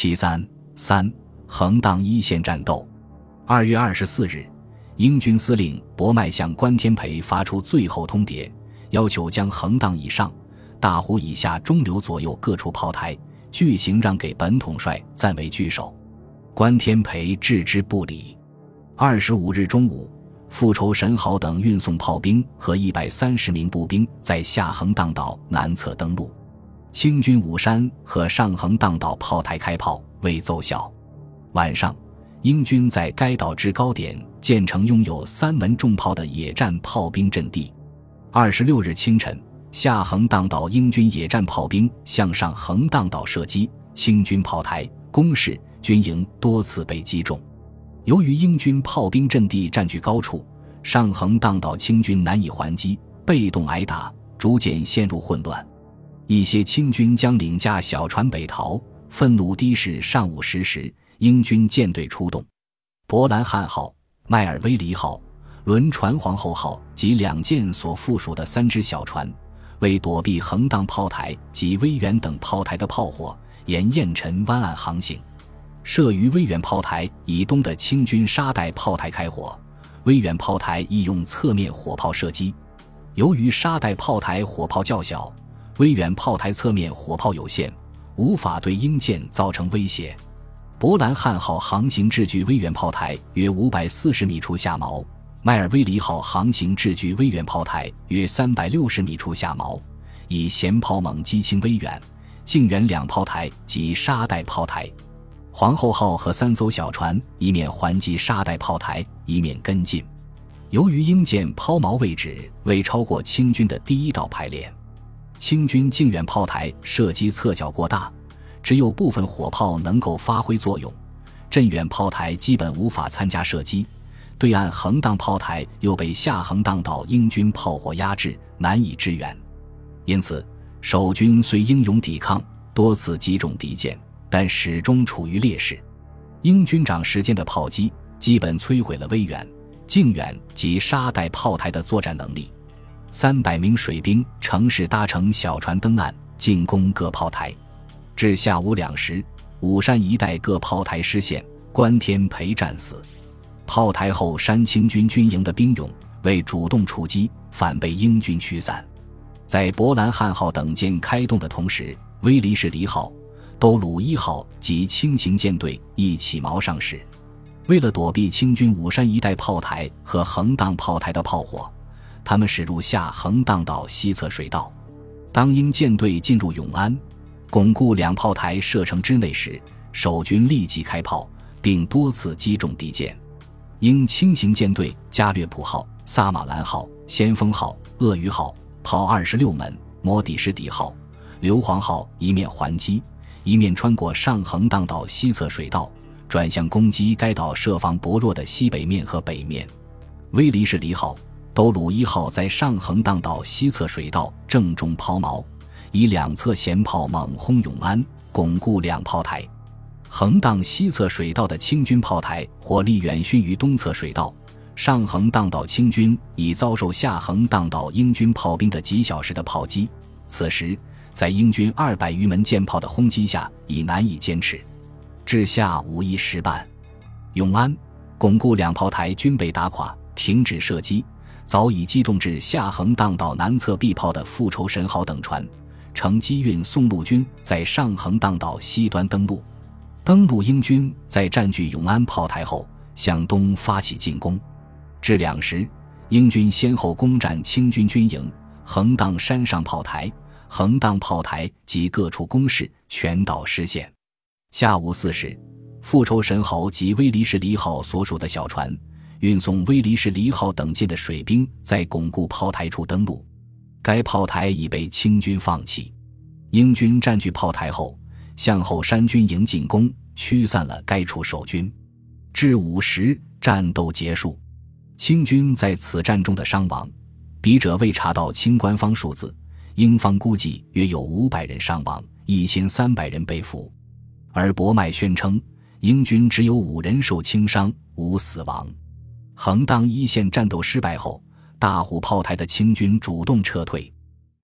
其三三横荡一线战斗。二月二十四日，英军司令博迈向关天培发出最后通牒，要求将横荡以上、大湖以下中流左右各处炮台巨型让给本统帅，暂为据守。关天培置之不理。二十五日中午。复仇神豪等运送炮兵和一百三十名步兵在下横荡岛南侧登陆，清军五山和上横荡岛炮台开炮未奏效。晚上，英军在该岛制高点建成拥有三门重炮的野战炮兵阵地。二十六日清晨，下横荡岛英军野战炮兵向上横荡岛射击，清军炮台、工事、军营多次被击中。由于英军炮兵阵地占据高处，上横荡岛清军难以还击，被动挨打，逐渐陷入混乱。一些清军将领驾小船北逃。愤怒的是，上午十时，英军舰队出动，伯兰汉号、迈尔威黎号、轮船皇后号及两舰所附属的三只小船，为躲避横荡炮台及威远等炮台的炮火，沿雁尘湾岸航行。设于威远炮台以东的清军沙袋炮台开火，威远炮台亦用侧面火炮射击。由于沙袋炮台火炮较小，威远炮台侧面火炮有限，无法对英舰造成威胁。伯兰汉号航行至距威远炮台约五百四十米处下锚，迈尔威里号航行至距威远炮台约三百六十米处下锚，以舷炮猛击清威远、靖远两炮台及沙袋炮台。皇后号和三艘小船一面还击沙袋炮台，一面跟进。由于英舰抛锚位置未超过清军的第一道排练，清军靖远炮台射击侧角过大，只有部分火炮能够发挥作用，镇远炮台基本无法参加射击。对岸横荡炮台又被下横荡岛英军炮火压制，难以支援。因此，守军虽英勇抵抗，多次击中敌舰。但始终处于劣势，英军长时间的炮击基本摧毁了威远、靖远及沙袋炮台的作战能力。三百名水兵乘势搭乘小船登岸，进攻各炮台。至下午两时，武山一带各炮台失陷，关天培战死。炮台后山清军军营的兵勇未主动出击，反被英军驱散。在伯兰汉号等舰开动的同时，威黎士离号。都鲁一号及轻型舰队一起锚上时，为了躲避清军武山一带炮台和横荡炮台的炮火，他们驶入下横荡岛西侧水道。当英舰队进入永安，巩固两炮台射程之内时，守军立即开炮，并多次击中敌舰。英轻型舰队加略普号、萨马兰号、先锋号、鳄鱼号炮二十六门，摩底士底号、硫磺号一面还击。一面穿过上横荡岛西侧水道，转向攻击该岛设防薄弱的西北面和北面。威利士黎号、都鲁一号在上横荡岛西侧水道正中抛锚，以两侧舷炮猛轰永安，巩固两炮台。横荡西侧水道的清军炮台火力远逊于东侧水道。上横荡岛清军已遭受下横荡岛英军炮兵的几小时的炮击，此时。在英军二百余门舰炮的轰击下，已难以坚持。至下午一时半，永安、巩固两炮台均被打垮，停止射击。早已机动至下横荡岛南侧避炮的复仇神号等船，乘机运送陆军在上横荡岛西端登陆。登陆英军在占据永安炮台后，向东发起进攻。至两时，英军先后攻占清军军营、横荡山上炮台。横荡炮台及各处工事全岛失陷。下午四时，复仇神号及威黎士里号所属的小船，运送威黎士黎号等舰的水兵在巩固炮台处登陆。该炮台已被清军放弃。英军占据炮台后，向后山军营进攻，驱散了该处守军。至午时，战斗结束。清军在此战中的伤亡，笔者未查到清官方数字。英方估计约有五百人伤亡，一千三百人被俘，而博迈宣称英军只有五人受轻伤，无死亡。横档一线战斗失败后，大虎炮台的清军主动撤退。